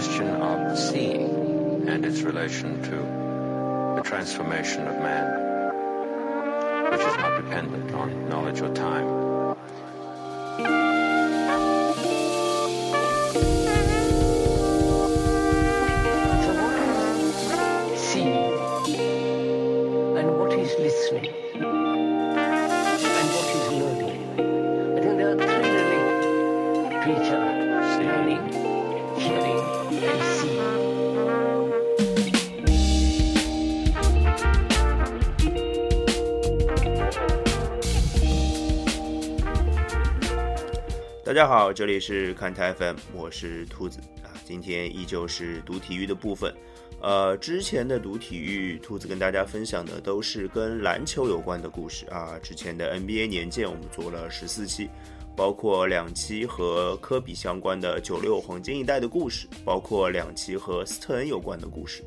question of seeing and its relation to the transformation of man, which is not dependent on knowledge or time. Seeing and what is listening 大家好，这里是看台 FM，我是兔子啊。今天依旧是读体育的部分。呃，之前的读体育，兔子跟大家分享的都是跟篮球有关的故事啊。之前的 NBA 年鉴我们做了十四期，包括两期和科比相关的九六黄金一代的故事，包括两期和斯特恩有关的故事。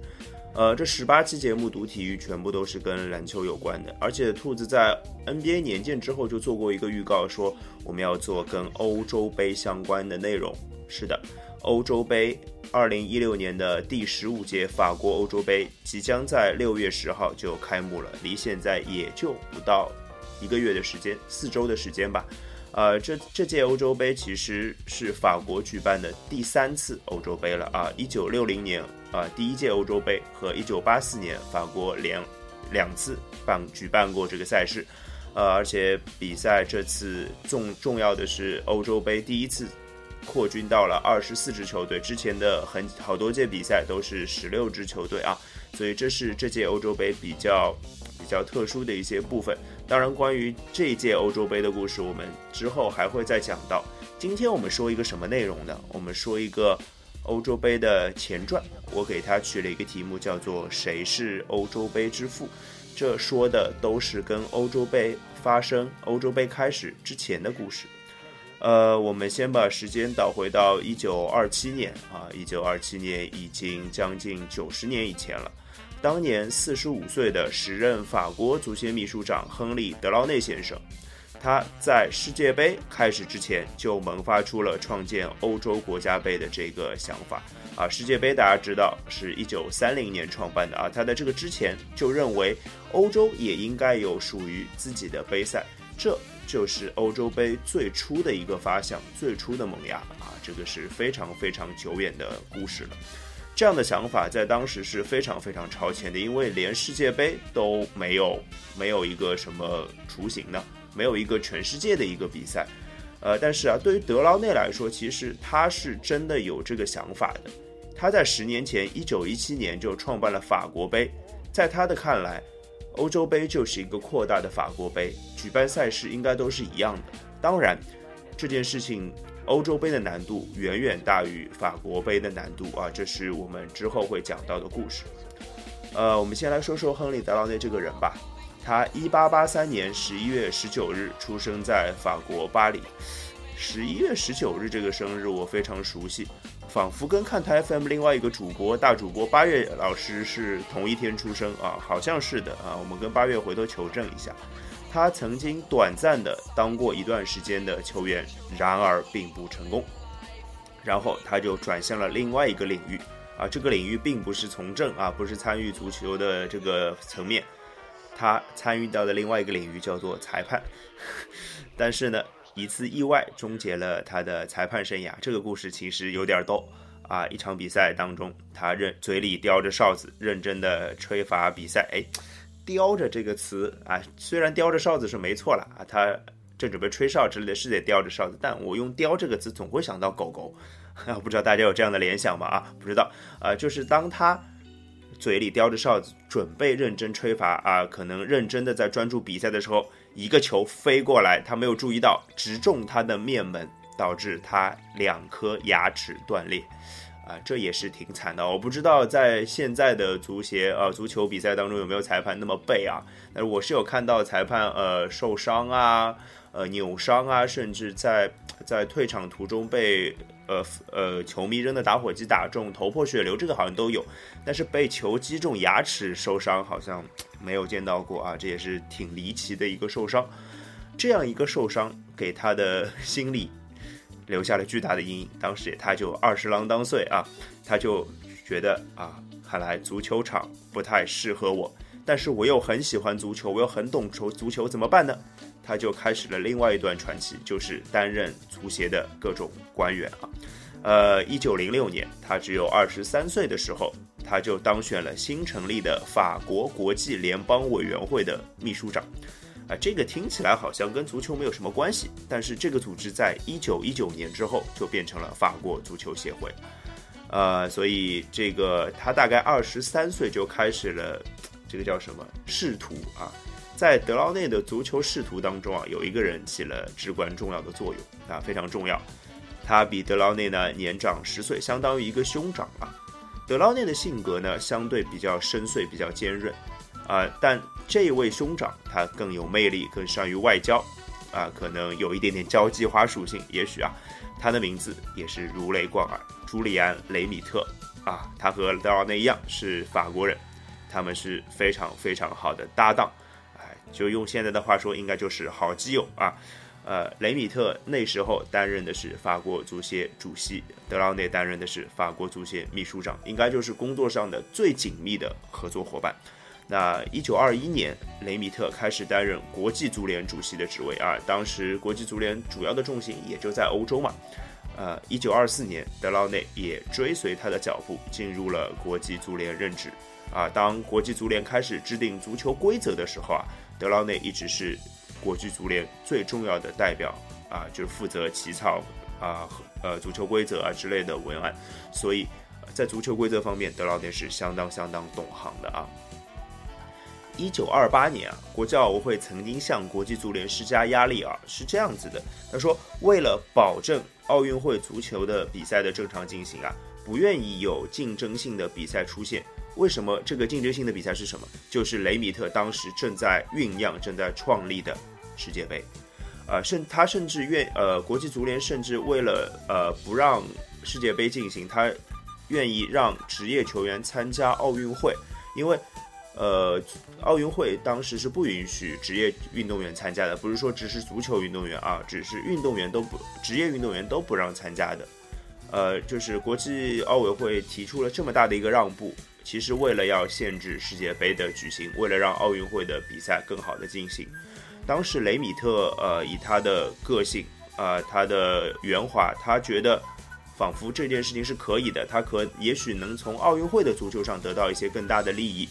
呃，这十八期节目读体育全部都是跟篮球有关的，而且兔子在 NBA 年鉴之后就做过一个预告，说我们要做跟欧洲杯相关的内容。是的，欧洲杯二零一六年的第十五届法国欧洲杯即将在六月十号就开幕了，离现在也就不到一个月的时间，四周的时间吧。呃，这这届欧洲杯其实是法国举办的第三次欧洲杯了啊！一九六零年啊、第一届欧洲杯和一九八四年法国连两次办举办过这个赛事，呃，而且比赛这次重重要的是欧洲杯第一次扩军到了二十四支球队，之前的很好多届比赛都是十六支球队啊，所以这是这届欧洲杯比较比较特殊的一些部分。当然，关于这届欧洲杯的故事，我们之后还会再讲到。今天我们说一个什么内容呢？我们说一个欧洲杯的前传，我给它取了一个题目，叫做“谁是欧洲杯之父”。这说的都是跟欧洲杯发生、欧洲杯开始之前的故事。呃，我们先把时间倒回到一九二七年啊，一九二七年已经将近九十年以前了。当年四十五岁的时任法国足协秘书长亨利·德劳内先生，他在世界杯开始之前就萌发出了创建欧洲国家杯的这个想法啊。世界杯大家知道是一九三零年创办的啊，他在这个之前就认为欧洲也应该有属于自己的杯赛，这就是欧洲杯最初的一个发想，最初的萌芽啊，这个是非常非常久远的故事了。这样的想法在当时是非常非常超前的，因为连世界杯都没有没有一个什么雏形呢，没有一个全世界的一个比赛。呃，但是啊，对于德劳内来说，其实他是真的有这个想法的。他在十年前，一九一七年就创办了法国杯，在他的看来，欧洲杯就是一个扩大的法国杯，举办赛事应该都是一样的。当然，这件事情。欧洲杯的难度远远大于法国杯的难度啊，这是我们之后会讲到的故事。呃，我们先来说说亨利·德劳内这个人吧。他一八八三年十一月十九日出生在法国巴黎。十一月十九日这个生日我非常熟悉，仿佛跟看台 FM 另外一个主播大主播八月老师是同一天出生啊，好像是的啊。我们跟八月回头求证一下。他曾经短暂的当过一段时间的球员，然而并不成功。然后他就转向了另外一个领域啊，这个领域并不是从政啊，不是参与足球的这个层面，他参与到的另外一个领域叫做裁判。但是呢，一次意外终结了他的裁判生涯。这个故事其实有点逗啊！一场比赛当中，他认嘴里叼着哨子，认真的吹罚比赛。哎。叼着这个词啊，虽然叼着哨子是没错了啊，他正准备吹哨之类的，是得叼着哨子，但我用叼这个词总会想到狗狗，啊，不知道大家有这样的联想吗？啊，不知道啊，就是当他嘴里叼着哨子，准备认真吹罚啊，可能认真的在专注比赛的时候，一个球飞过来，他没有注意到，直中他的面门，导致他两颗牙齿断裂。啊，这也是挺惨的。我不知道在现在的足协呃足球比赛当中有没有裁判那么背啊？但是我是有看到裁判呃受伤啊，呃扭伤啊，甚至在在退场途中被呃呃球迷扔的打火机打中头破血流，这个好像都有。但是被球击中牙齿受伤好像没有见到过啊，这也是挺离奇的一个受伤。这样一个受伤给他的心理留下了巨大的阴影。当时他就二十郎当岁啊，他就觉得啊，看来足球场不太适合我，但是我又很喜欢足球，我又很懂球足球，怎么办呢？他就开始了另外一段传奇，就是担任足协的各种官员啊。呃，一九零六年，他只有二十三岁的时候，他就当选了新成立的法国国际联邦委员会的秘书长。啊，这个听起来好像跟足球没有什么关系，但是这个组织在一九一九年之后就变成了法国足球协会。呃，所以这个他大概二十三岁就开始了这个叫什么仕途啊。在德劳内的足球仕途当中啊，有一个人起了至关重要的作用啊，非常重要。他比德劳内呢年长十岁，相当于一个兄长啊。德劳内的性格呢相对比较深邃，比较坚韧啊，但这位兄长他更有魅力，更善于外交啊，可能有一点点交际花属性。也许啊，他的名字也是如雷贯耳，朱利安·雷米特啊，他和德劳内一样是法国人，他们是非常非常好的搭档。哎就用现在的话说，应该就是好基友啊。呃，雷米特那时候担任的是法国足协主席，德劳内担任的是法国足协秘书长，应该就是工作上的最紧密的合作伙伴。那一九二一年，雷米特开始担任国际足联主席的职位啊。当时国际足联主要的重心也就在欧洲嘛。呃，一九二四年，德劳内也追随他的脚步进入了国际足联任职啊。当国际足联开始制定足球规则的时候啊。德劳内一直是国际足联最重要的代表啊，就是负责起草啊呃足球规则啊之类的文案，所以在足球规则方面，德劳内是相当相当懂行的啊。一九二八年啊，国际奥委会曾经向国际足联施加压力啊，是这样子的，他说为了保证奥运会足球的比赛的正常进行啊，不愿意有竞争性的比赛出现。为什么这个竞争性的比赛是什么？就是雷米特当时正在酝酿、正在创立的世界杯，呃，甚他甚至愿呃，国际足联甚至为了呃不让世界杯进行，他愿意让职业球员参加奥运会，因为呃，奥运会当时是不允许职业运动员参加的，不是说只是足球运动员啊，只是运动员都不职业运动员都不让参加的，呃，就是国际奥委会提出了这么大的一个让步。其实为了要限制世界杯的举行，为了让奥运会的比赛更好的进行，当时雷米特呃以他的个性啊他的圆滑，他觉得仿佛这件事情是可以的，他可也许能从奥运会的足球上得到一些更大的利益。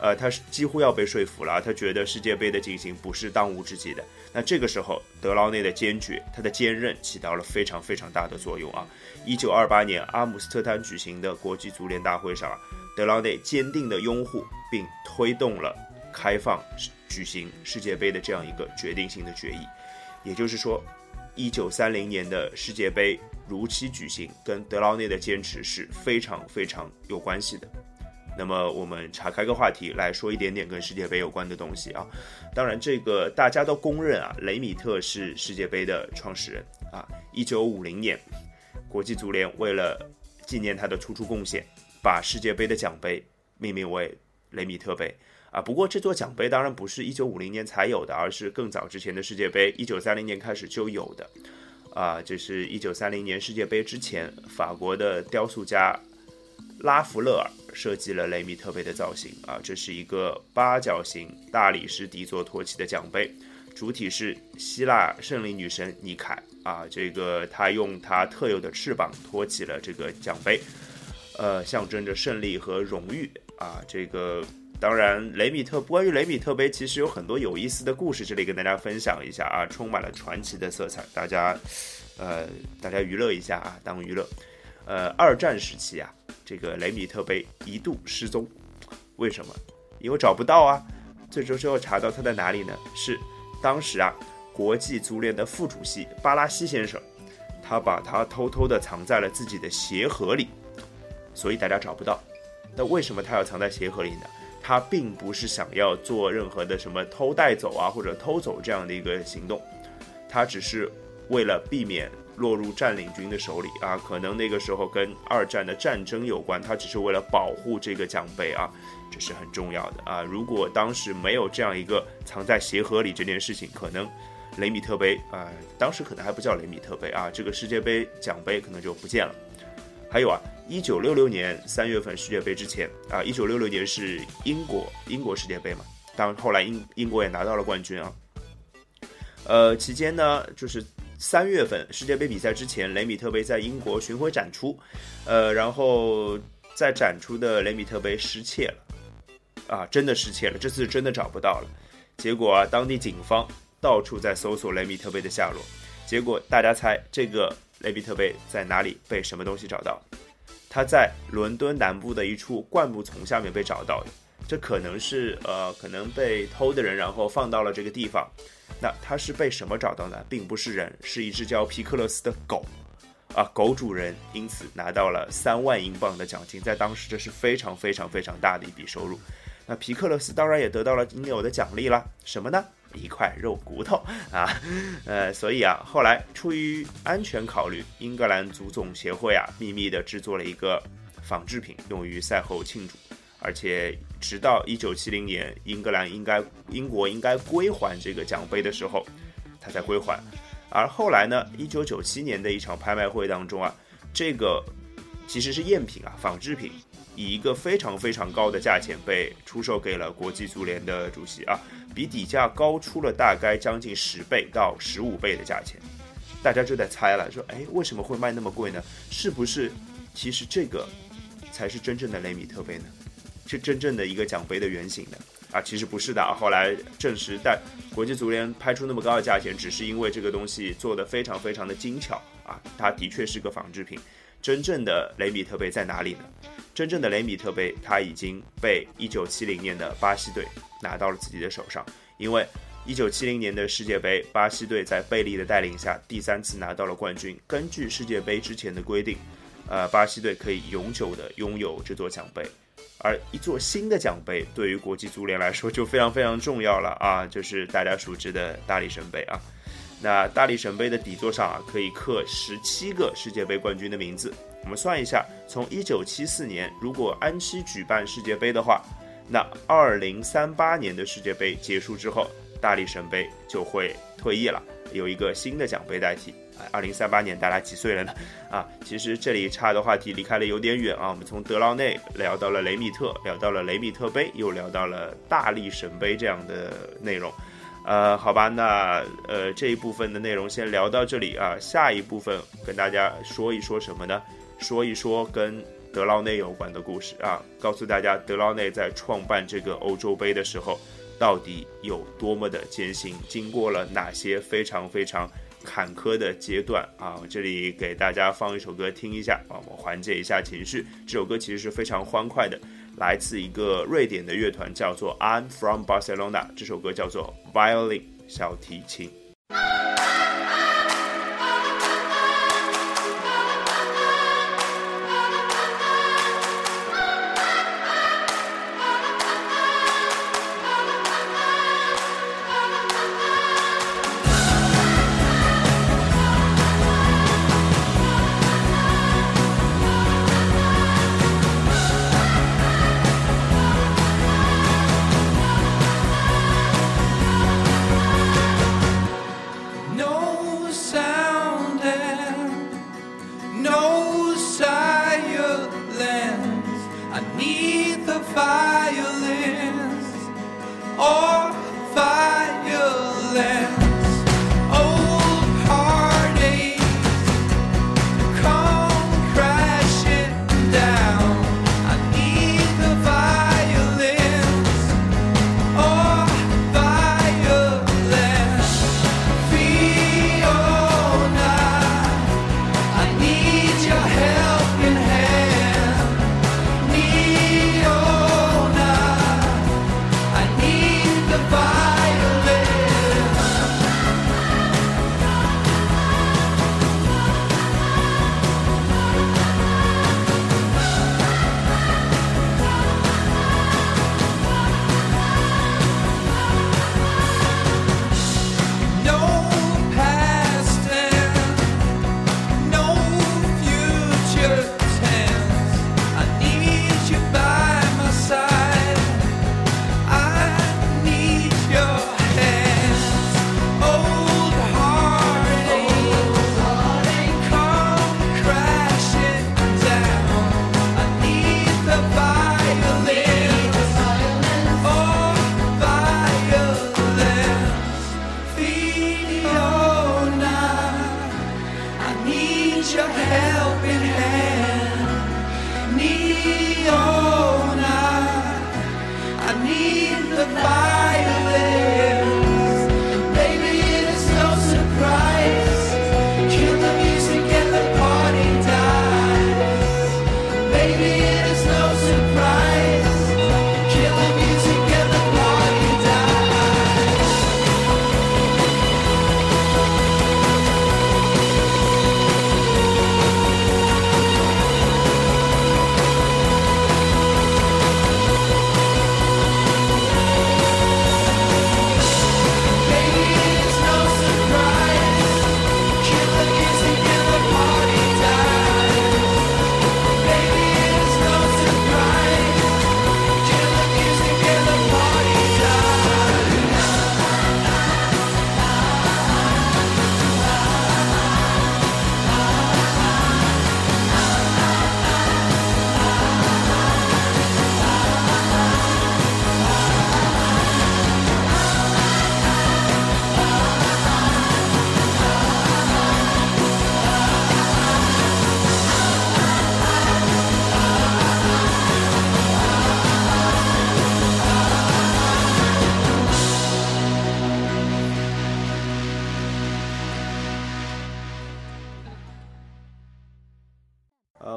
呃，他是几乎要被说服了，他觉得世界杯的进行不是当务之急的。那这个时候，德劳内的坚决，他的坚韧起到了非常非常大的作用啊！一九二八年阿姆斯特丹举行的国际足联大会上啊。德劳内坚定地拥护并推动了开放举行世界杯的这样一个决定性的决议，也就是说，一九三零年的世界杯如期举行，跟德劳内的坚持是非常非常有关系的。那么，我们岔开个话题来说一点点跟世界杯有关的东西啊。当然，这个大家都公认啊，雷米特是世界杯的创始人啊。一九五零年，国际足联为了纪念他的突出贡献。把世界杯的奖杯命名为雷米特杯啊，不过这座奖杯当然不是一九五零年才有的，而是更早之前的世界杯，一九三零年开始就有的啊。这是一九三零年世界杯之前，法国的雕塑家拉弗勒尔设计了雷米特杯的造型啊。这是一个八角形大理石底座托起的奖杯，主体是希腊胜利女神尼凯啊，这个她用她特有的翅膀托起了这个奖杯。呃，象征着胜利和荣誉啊！这个当然，雷米特关于雷米特杯其实有很多有意思的故事，这里跟大家分享一下啊，充满了传奇的色彩，大家呃，大家娱乐一下啊，当娱乐。呃，二战时期啊，这个雷米特杯一度失踪，为什么？因为找不到啊。最终最后查到它在哪里呢？是当时啊，国际足联的副主席巴拉西先生，他把它偷偷的藏在了自己的鞋盒里。所以大家找不到，那为什么他要藏在鞋盒里呢？他并不是想要做任何的什么偷带走啊或者偷走这样的一个行动，他只是为了避免落入占领军的手里啊。可能那个时候跟二战的战争有关，他只是为了保护这个奖杯啊，这是很重要的啊。如果当时没有这样一个藏在鞋盒里这件事情，可能雷米特杯啊、当时可能还不叫雷米特杯啊，这个世界杯奖杯可能就不见了。还有啊，一九六六年三月份世界杯之前啊，一九六六年是英国英国世界杯嘛，当后来英英国也拿到了冠军啊。呃，期间呢，就是三月份世界杯比赛之前，雷米特杯在英国巡回展出，呃，然后在展出的雷米特杯失窃了，啊，真的失窃了，这次真的找不到了。结果啊，当地警方到处在搜索雷米特杯的下落，结果大家猜这个雷米特杯在哪里被什么东西找到？他在伦敦南部的一处灌木丛下面被找到的。这可能是呃，可能被偷的人然后放到了这个地方。那他是被什么找到呢？并不是人，是一只叫皮克勒斯的狗。啊，狗主人因此拿到了三万英镑的奖金，在当时这是非常非常非常大的一笔收入。那皮克勒斯当然也得到了应有的奖励啦，什么呢？一块肉骨头 啊，呃，所以啊，后来出于安全考虑，英格兰足总协会啊，秘密的制作了一个仿制品，用于赛后庆祝，而且直到一九七零年，英格兰应该英国应该归还这个奖杯的时候，他才归还。而后来呢，一九九七年的一场拍卖会当中啊，这个其实是赝品啊，仿制品。以一个非常非常高的价钱被出售给了国际足联的主席啊，比底价高出了大概将近十倍到十五倍的价钱，大家就在猜了，说哎为什么会卖那么贵呢？是不是其实这个才是真正的雷米特杯呢？是真正的一个奖杯的原型呢？啊，其实不是的啊，后来证实，但国际足联拍出那么高的价钱，只是因为这个东西做的非常非常的精巧啊，它的确是个仿制品。真正的雷米特杯在哪里呢？真正的雷米特杯，它已经被1970年的巴西队拿到了自己的手上。因为1970年的世界杯，巴西队在贝利的带领下第三次拿到了冠军。根据世界杯之前的规定，呃，巴西队可以永久的拥有这座奖杯。而一座新的奖杯对于国际足联来说就非常非常重要了啊，就是大家熟知的大力神杯啊。那大力神杯的底座上啊，可以刻十七个世界杯冠军的名字。我们算一下，从一九七四年如果安西举办世界杯的话，那二零三八年的世界杯结束之后，大力神杯就会退役了，有一个新的奖杯代替。二零三八年大家几岁了呢？啊，其实这里差的话题离开了有点远啊。我们从德劳内聊到了雷米特，聊到了雷米特杯，又聊到了大力神杯这样的内容。呃，好吧，那呃这一部分的内容先聊到这里啊。下一部分跟大家说一说什么呢？说一说跟德劳内有关的故事啊，告诉大家德劳内在创办这个欧洲杯的时候到底有多么的艰辛，经过了哪些非常非常坎坷的阶段啊！这里给大家放一首歌听一下啊，我缓解一下情绪。这首歌其实是非常欢快的，来自一个瑞典的乐团，叫做 I'm from Barcelona。这首歌叫做 Violin 小提琴。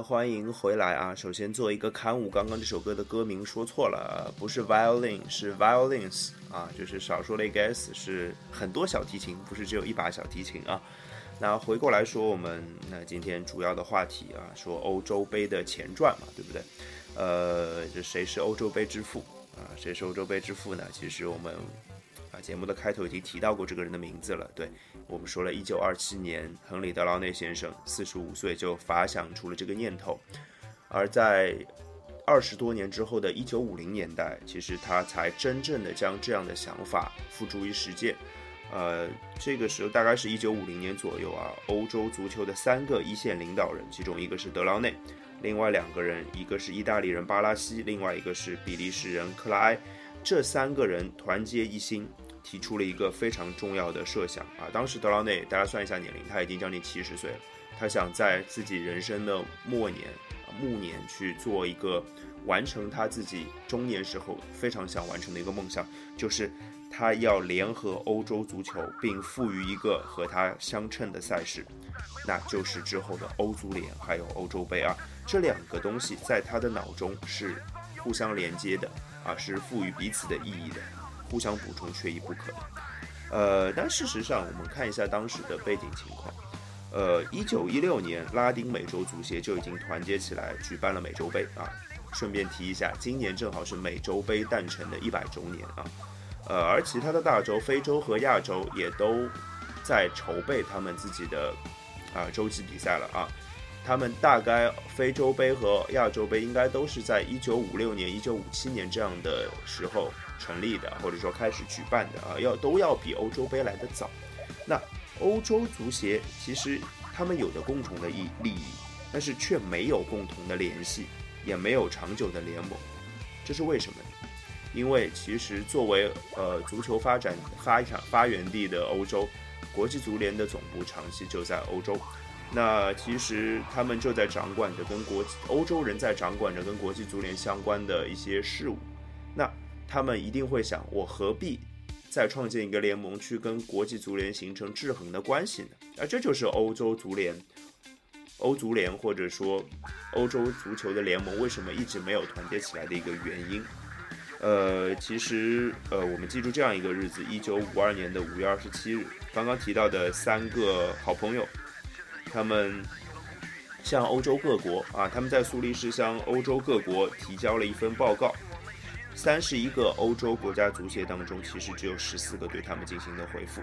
欢迎回来啊！首先做一个刊物，刚刚这首歌的歌名说错了，不是 violin，是 violins 啊，就是少说了一个 s，是很多小提琴，不是只有一把小提琴啊。那回过来说，我们那今天主要的话题啊，说欧洲杯的前传嘛，对不对？呃，这谁是欧洲杯之父啊？谁是欧洲杯之父呢？其实我们啊节目的开头已经提到过这个人的名字了，对我们说了，一九二七年，亨利·德劳内先生四十五岁就发想出了这个念头，而在二十多年之后的一九五零年代，其实他才真正的将这样的想法付诸于实践。呃，这个时候大概是一九五零年左右啊，欧洲足球的三个一线领导人，其中一个是德劳内，另外两个人，一个是意大利人巴拉西，另外一个是比利时人克拉埃，这三个人团结一心，提出了一个非常重要的设想啊。当时德劳内，大家算一下年龄，他已经将近七十岁了，他想在自己人生的末年、暮年去做一个完成他自己中年时候非常想完成的一个梦想，就是。他要联合欧洲足球，并赋予一个和他相称的赛事，那就是之后的欧足联还有欧洲杯啊。这两个东西在他的脑中是互相连接的啊，是赋予彼此的意义的，互相补充，缺一不可。呃，但事实上，我们看一下当时的背景情况。呃，一九一六年，拉丁美洲足协就已经团结起来举办了美洲杯啊。顺便提一下，今年正好是美洲杯诞辰的一百周年啊。呃，而其他的大洲，非洲和亚洲也都在筹备他们自己的啊洲际比赛了啊。他们大概非洲杯和亚洲杯应该都是在一九五六年、一九五七年这样的时候成立的，或者说开始举办的啊，要都要比欧洲杯来的早。那欧洲足协其实他们有着共同的利益，但是却没有共同的联系，也没有长久的联盟，这是为什么呢？因为其实作为呃足球发展发展发源地的欧洲，国际足联的总部长期就在欧洲，那其实他们就在掌管着跟国欧洲人在掌管着跟国际足联相关的一些事务，那他们一定会想，我何必再创建一个联盟去跟国际足联形成制衡的关系呢？啊，这就是欧洲足联、欧足联或者说欧洲足球的联盟为什么一直没有团结起来的一个原因。呃，其实，呃，我们记住这样一个日子，一九五二年的五月二十七日，刚刚提到的三个好朋友，他们向欧洲各国啊，他们在苏黎世向欧洲各国提交了一份报告。三十一个欧洲国家足协当中，其实只有十四个对他们进行的回复。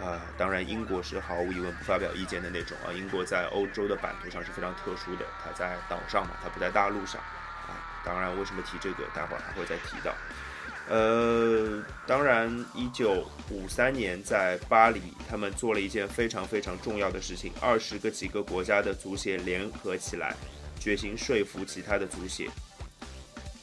啊，当然，英国是毫无疑问不发表意见的那种啊。英国在欧洲的版图上是非常特殊的，它在岛上嘛，它不在大陆上。啊当然，为什么提这个，待会儿还会再提到。呃，当然，一九五三年在巴黎，他们做了一件非常非常重要的事情，二十个几个国家的足协联合起来，决心说服其他的足协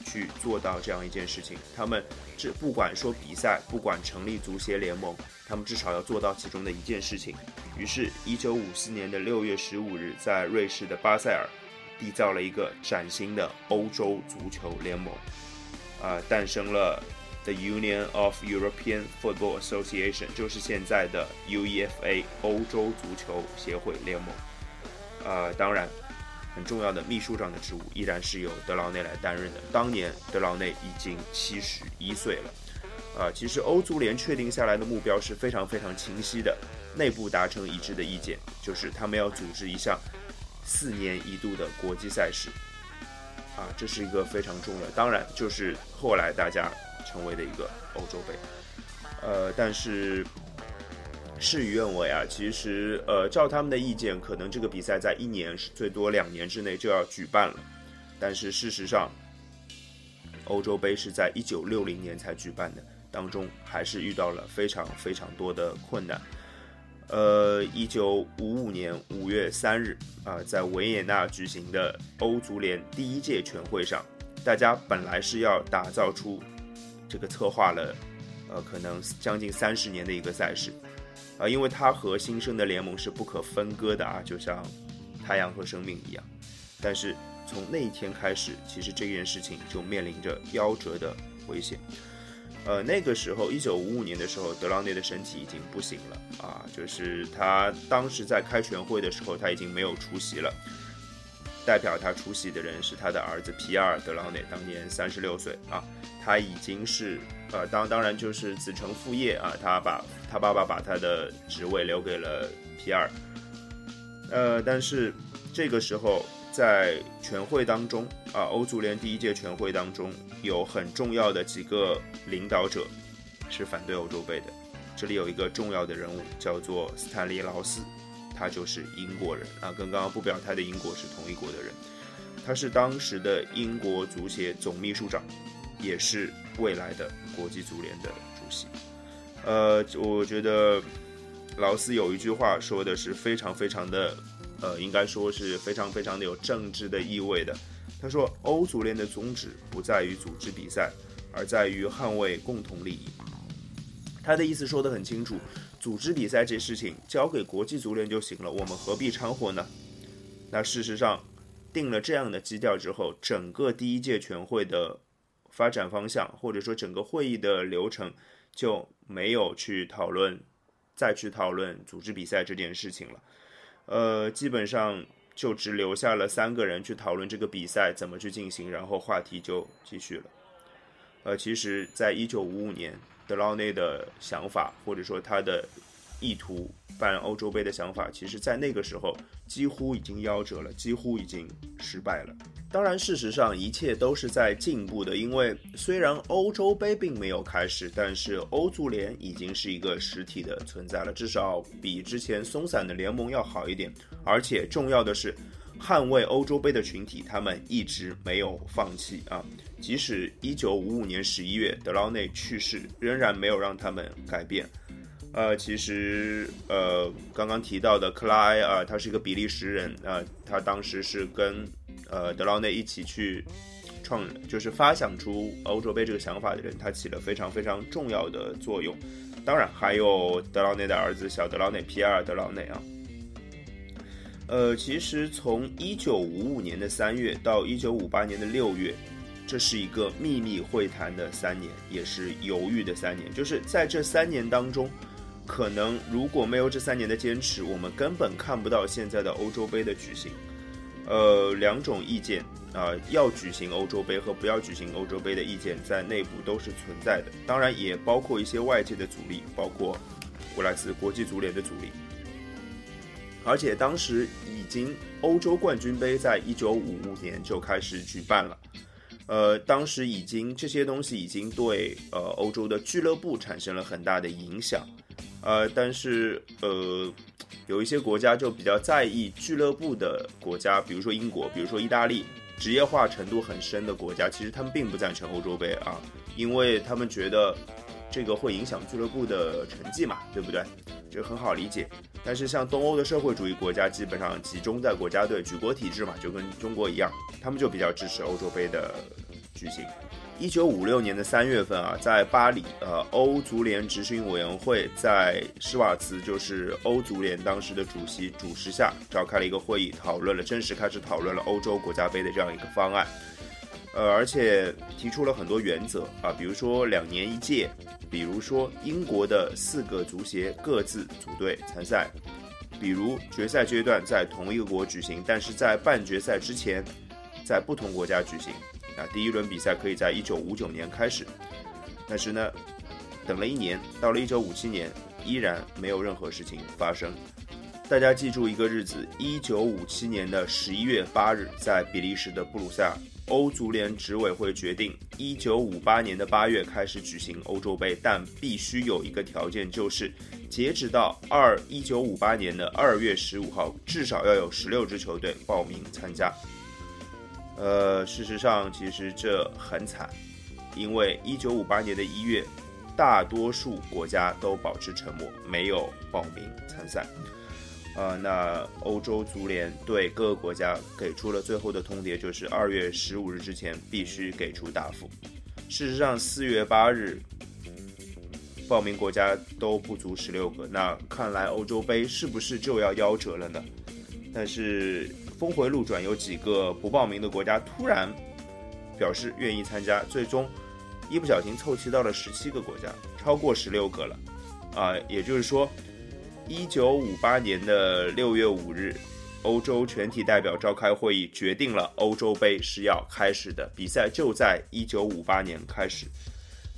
去做到这样一件事情。他们这不管说比赛，不管成立足协联盟，他们至少要做到其中的一件事情。于是，一九五四年的六月十五日，在瑞士的巴塞尔。缔造了一个崭新的欧洲足球联盟，啊，诞生了 The Union of European Football Association，就是现在的 UEFA 欧洲足球协会联盟。啊，当然，很重要的秘书长的职务依然是由德劳内来担任的。当年德劳内已经七十一岁了。啊，其实欧足联确定下来的目标是非常非常清晰的，内部达成一致的意见，就是他们要组织一项。四年一度的国际赛事，啊，这是一个非常重要。当然，就是后来大家成为的一个欧洲杯。呃，但是事与愿违啊，其实呃，照他们的意见，可能这个比赛在一年最多两年之内就要举办了。但是事实上，欧洲杯是在一九六零年才举办的，当中还是遇到了非常非常多的困难。呃，一九五五年五月三日啊，在维也纳举行的欧足联第一届全会上，大家本来是要打造出这个策划了，呃，可能将近三十年的一个赛事，啊，因为它和新生的联盟是不可分割的啊，就像太阳和生命一样。但是从那一天开始，其实这件事情就面临着夭折的危险。呃，那个时候，一九五五年的时候，德劳内的身体已经不行了啊，就是他当时在开全会的时候，他已经没有出席了。代表他出席的人是他的儿子皮尔·德劳内，当年三十六岁啊，他已经是呃当当然就是子承父业啊，他把他爸爸把他的职位留给了皮尔，呃，但是这个时候在全会当中啊，欧足联第一届全会当中有很重要的几个领导者是反对欧洲杯的，这里有一个重要的人物叫做斯坦利·劳斯。他就是英国人啊，跟刚刚不表态的英国是同一国的人。他是当时的英国足协总秘书长，也是未来的国际足联的主席。呃，我觉得劳斯有一句话说的是非常非常的，呃，应该说是非常非常的有政治的意味的。他说，欧足联的宗旨不在于组织比赛，而在于捍卫共同利益。他的意思说得很清楚。组织比赛这事情交给国际足联就行了，我们何必掺和呢？那事实上，定了这样的基调之后，整个第一届全会的发展方向，或者说整个会议的流程，就没有去讨论，再去讨论组织比赛这件事情了。呃，基本上就只留下了三个人去讨论这个比赛怎么去进行，然后话题就继续了。呃，其实，在一九五五年。德劳内的想法，或者说他的意图办欧洲杯的想法，其实在那个时候几乎已经夭折了，几乎已经失败了。当然，事实上一切都是在进步的，因为虽然欧洲杯并没有开始，但是欧足联已经是一个实体的存在了，至少比之前松散的联盟要好一点。而且重要的是，捍卫欧洲杯的群体，他们一直没有放弃啊。即使一九五五年十一月德劳内去世，仍然没有让他们改变。呃，其实呃，刚刚提到的克拉埃啊，他是一个比利时人啊，他当时是跟呃德劳内一起去创，就是发想出欧洲杯这个想法的人，他起了非常非常重要的作用。当然，还有德劳内的儿子小德劳内皮埃尔德劳内啊。呃，其实从一九五五年的三月到一九五八年的六月。这是一个秘密会谈的三年，也是犹豫的三年。就是在这三年当中，可能如果没有这三年的坚持，我们根本看不到现在的欧洲杯的举行。呃，两种意见啊，要举行欧洲杯和不要举行欧洲杯的意见，在内部都是存在的。当然，也包括一些外界的阻力，包括乌来斯国际足联的阻力。而且当时已经欧洲冠军杯在一九五五年就开始举办了。呃，当时已经这些东西已经对呃欧洲的俱乐部产生了很大的影响，呃，但是呃有一些国家就比较在意俱乐部的国家，比如说英国，比如说意大利，职业化程度很深的国家，其实他们并不赞成欧洲杯啊，因为他们觉得这个会影响俱乐部的成绩嘛，对不对？这很好理解。但是像东欧的社会主义国家，基本上集中在国家队举国体制嘛，就跟中国一样，他们就比较支持欧洲杯的举行。一九五六年的三月份啊，在巴黎，呃，欧足联执行委员会在施瓦茨，就是欧足联当时的主席主持下，召开了一个会议，讨论了正式开始讨论了欧洲国家杯的这样一个方案。呃，而且提出了很多原则啊，比如说两年一届，比如说英国的四个足协各自组队参赛，比如决赛阶段在同一个国举行，但是在半决赛之前，在不同国家举行。啊，第一轮比赛可以在一九五九年开始，但是呢，等了一年，到了一九五七年，依然没有任何事情发生。大家记住一个日子：一九五七年的十一月八日，在比利时的布鲁塞尔。欧足联执委会决定，一九五八年的八月开始举行欧洲杯，但必须有一个条件，就是截止到二一九五八年的二月十五号，至少要有十六支球队报名参加。呃，事实上，其实这很惨，因为一九五八年的一月，大多数国家都保持沉默，没有报名参赛。呃，那欧洲足联对各个国家给出了最后的通牒，就是二月十五日之前必须给出答复。事实上，四月八日报名国家都不足十六个，那看来欧洲杯是不是就要夭折了呢？但是峰回路转，有几个不报名的国家突然表示愿意参加，最终一不小心凑齐到了十七个国家，超过十六个了。啊，也就是说。一九五八年的六月五日，欧洲全体代表召开会议，决定了欧洲杯是要开始的，比赛就在一九五八年开始。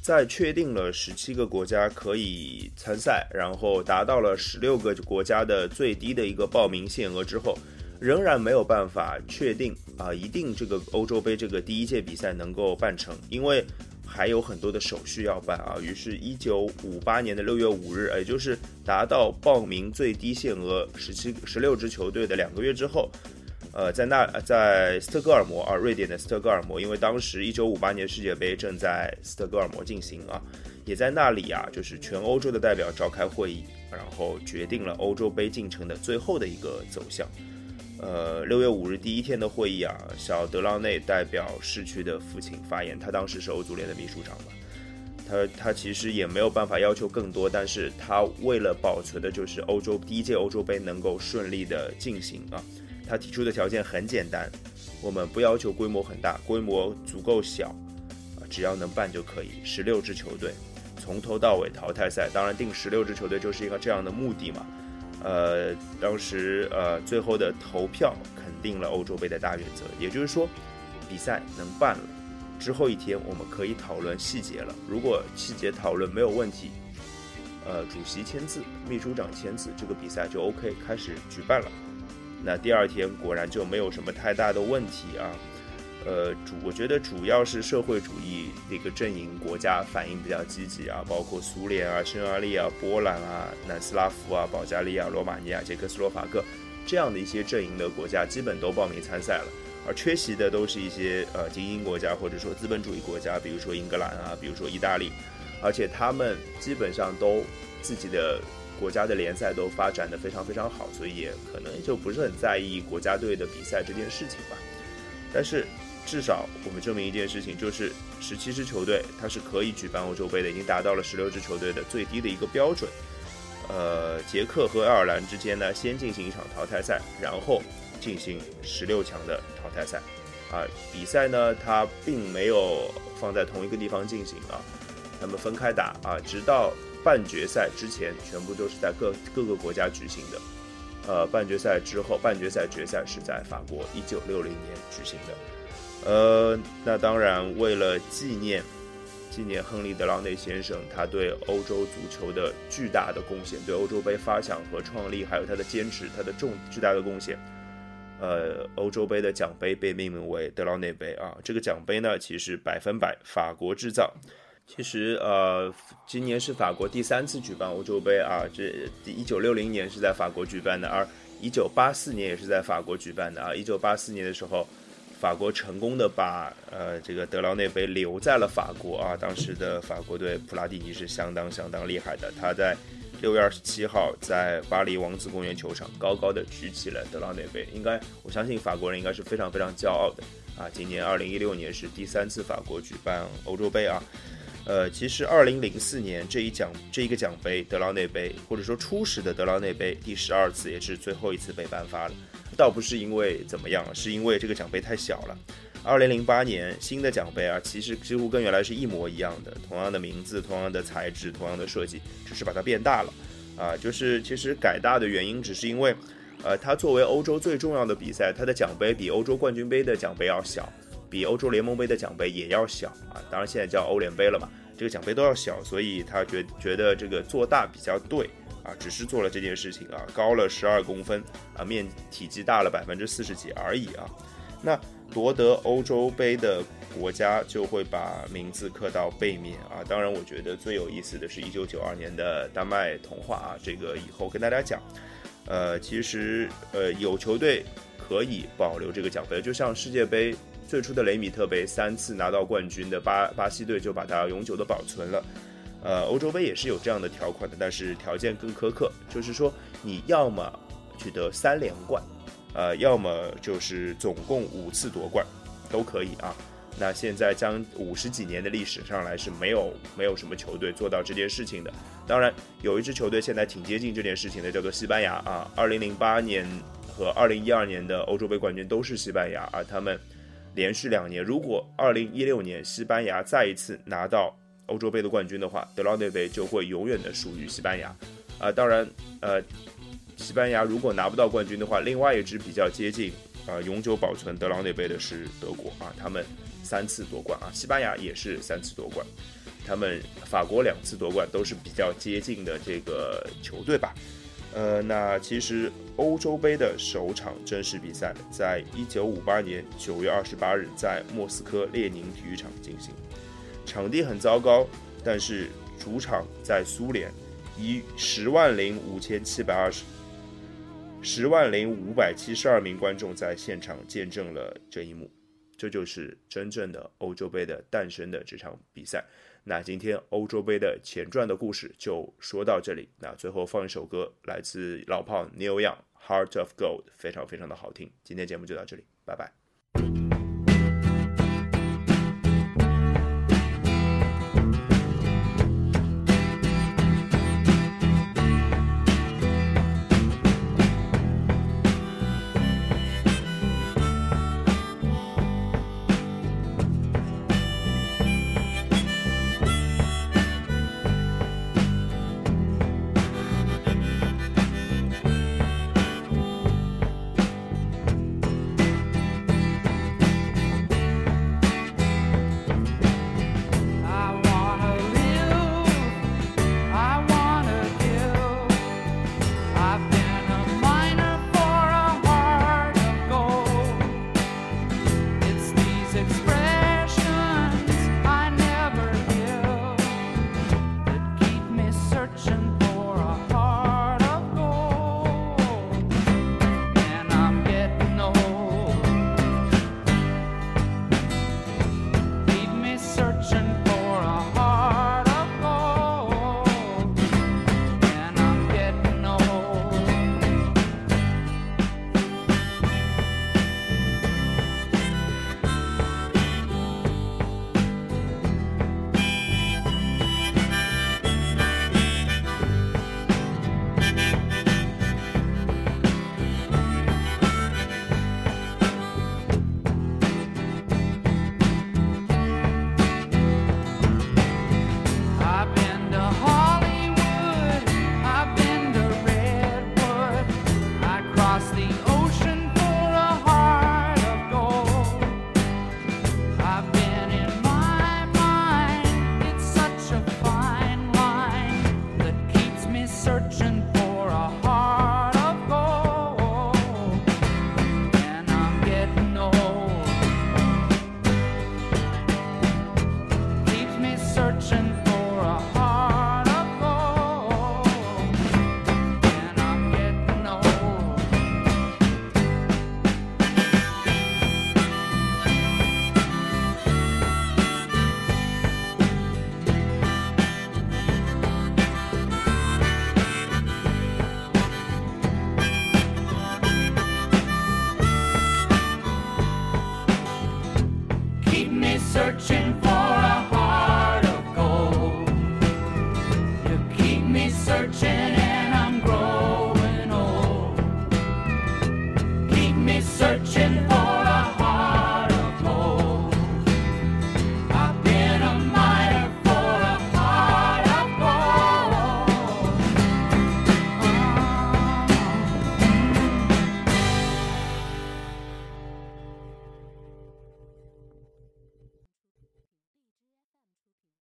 在确定了十七个国家可以参赛，然后达到了十六个国家的最低的一个报名限额之后，仍然没有办法确定啊，一定这个欧洲杯这个第一届比赛能够办成，因为还有很多的手续要办啊。于是，一九五八年的六月五日，也就是达到报名最低限额十七十六支球队的两个月之后。呃，在那在斯特哥尔摩啊，瑞典的斯特哥尔摩，因为当时一九五八年世界杯正在斯特哥尔摩进行啊，也在那里啊，就是全欧洲的代表召开会议，然后决定了欧洲杯进程的最后的一个走向。呃，六月五日第一天的会议啊，小德劳内代表逝去的父亲发言，他当时是欧足联的秘书长嘛，他他其实也没有办法要求更多，但是他为了保存的就是欧洲第一届欧洲杯能够顺利的进行啊。他提出的条件很简单，我们不要求规模很大，规模足够小，啊，只要能办就可以。十六支球队，从头到尾淘汰赛，当然定十六支球队就是一个这样的目的嘛。呃，当时呃最后的投票肯定了欧洲杯的大原则，也就是说，比赛能办了，之后一天我们可以讨论细节了。如果细节讨论没有问题，呃，主席签字，秘书长签字，这个比赛就 OK，开始举办了。那第二天果然就没有什么太大的问题啊，呃，主我觉得主要是社会主义那个阵营国家反应比较积极啊，包括苏联啊、匈牙利啊、波兰啊、南斯拉夫啊、保加利亚、罗马尼亚、捷克斯洛伐克这样的一些阵营的国家，基本都报名参赛了，而缺席的都是一些呃精英国家或者说资本主义国家，比如说英格兰啊，比如说意大利，而且他们基本上都自己的。国家的联赛都发展的非常非常好，所以也可能就不是很在意国家队的比赛这件事情吧。但是至少我们证明一件事情，就是十七支球队它是可以举办欧洲杯的，已经达到了十六支球队的最低的一个标准。呃，捷克和爱尔兰之间呢，先进行一场淘汰赛，然后进行十六强的淘汰赛。啊，比赛呢，它并没有放在同一个地方进行啊，他们分开打啊，直到。半决赛之前全部都是在各各个国家举行的，呃，半决赛之后，半决赛决赛是在法国一九六零年举行的，呃，那当然为了纪念纪念亨利·德劳内先生，他对欧洲足球的巨大的贡献，对欧洲杯发想和创立，还有他的坚持，他的重巨大的贡献，呃，欧洲杯的奖杯被命名为德劳内杯啊，这个奖杯呢，其实百分百法国制造。其实，呃，今年是法国第三次举办欧洲杯啊。这一九六零年是在法国举办的，而一九八四年也是在法国举办的啊。一九八四年的时候，法国成功的把呃这个德劳内杯留在了法国啊。当时的法国队普拉蒂尼是相当相当厉害的，他在六月二十七号在巴黎王子公园球场高高的举起了德劳内杯。应该，我相信法国人应该是非常非常骄傲的啊。今年二零一六年是第三次法国举办欧洲杯啊。呃，其实二零零四年这一奖这一个奖杯德劳内杯，或者说初始的德劳内杯第十二次，也是最后一次被颁发了。倒不是因为怎么样，是因为这个奖杯太小了。二零零八年新的奖杯啊，其实几乎跟原来是一模一样的，同样的名字，同样的材质，同样的设计，只是把它变大了。啊，就是其实改大的原因，只是因为，呃，它作为欧洲最重要的比赛，它的奖杯比欧洲冠军杯的奖杯要小。比欧洲联盟杯的奖杯也要小啊，当然现在叫欧联杯了嘛，这个奖杯都要小，所以他觉觉得这个做大比较对啊，只是做了这件事情啊，高了十二公分啊，面体积大了百分之四十几而已啊。那夺得欧洲杯的国家就会把名字刻到背面啊。当然，我觉得最有意思的是一九九二年的丹麦童话啊，这个以后跟大家讲。呃，其实呃有球队可以保留这个奖杯，就像世界杯。最初的雷米特杯三次拿到冠军的巴巴西队就把它永久的保存了，呃，欧洲杯也是有这样的条款的，但是条件更苛刻，就是说你要么取得三连冠，呃，要么就是总共五次夺冠都可以啊。那现在将五十几年的历史上来是没有没有什么球队做到这件事情的。当然，有一支球队现在挺接近这件事情的，叫做西班牙啊。二零零八年和二零一二年的欧洲杯冠军都是西班牙，啊他们。连续两年，如果二零一六年西班牙再一次拿到欧洲杯的冠军的话，德劳内杯就会永远的属于西班牙。啊，当然，呃，西班牙如果拿不到冠军的话，另外一支比较接近啊、永久保存德劳内杯的是德国啊，他们三次夺冠啊，西班牙也是三次夺冠，他们法国两次夺冠都是比较接近的这个球队吧。呃，那其实欧洲杯的首场正式比赛在一九五八年九月二十八日在莫斯科列宁体育场进行，场地很糟糕，但是主场在苏联，以十万零五千七百二十。十万零五百七十二名观众在现场见证了这一幕，这就是真正的欧洲杯的诞生的这场比赛。那今天欧洲杯的前传的故事就说到这里。那最后放一首歌，来自老炮 Neil Young，《Heart of Gold》，非常非常的好听。今天节目就到这里，拜拜。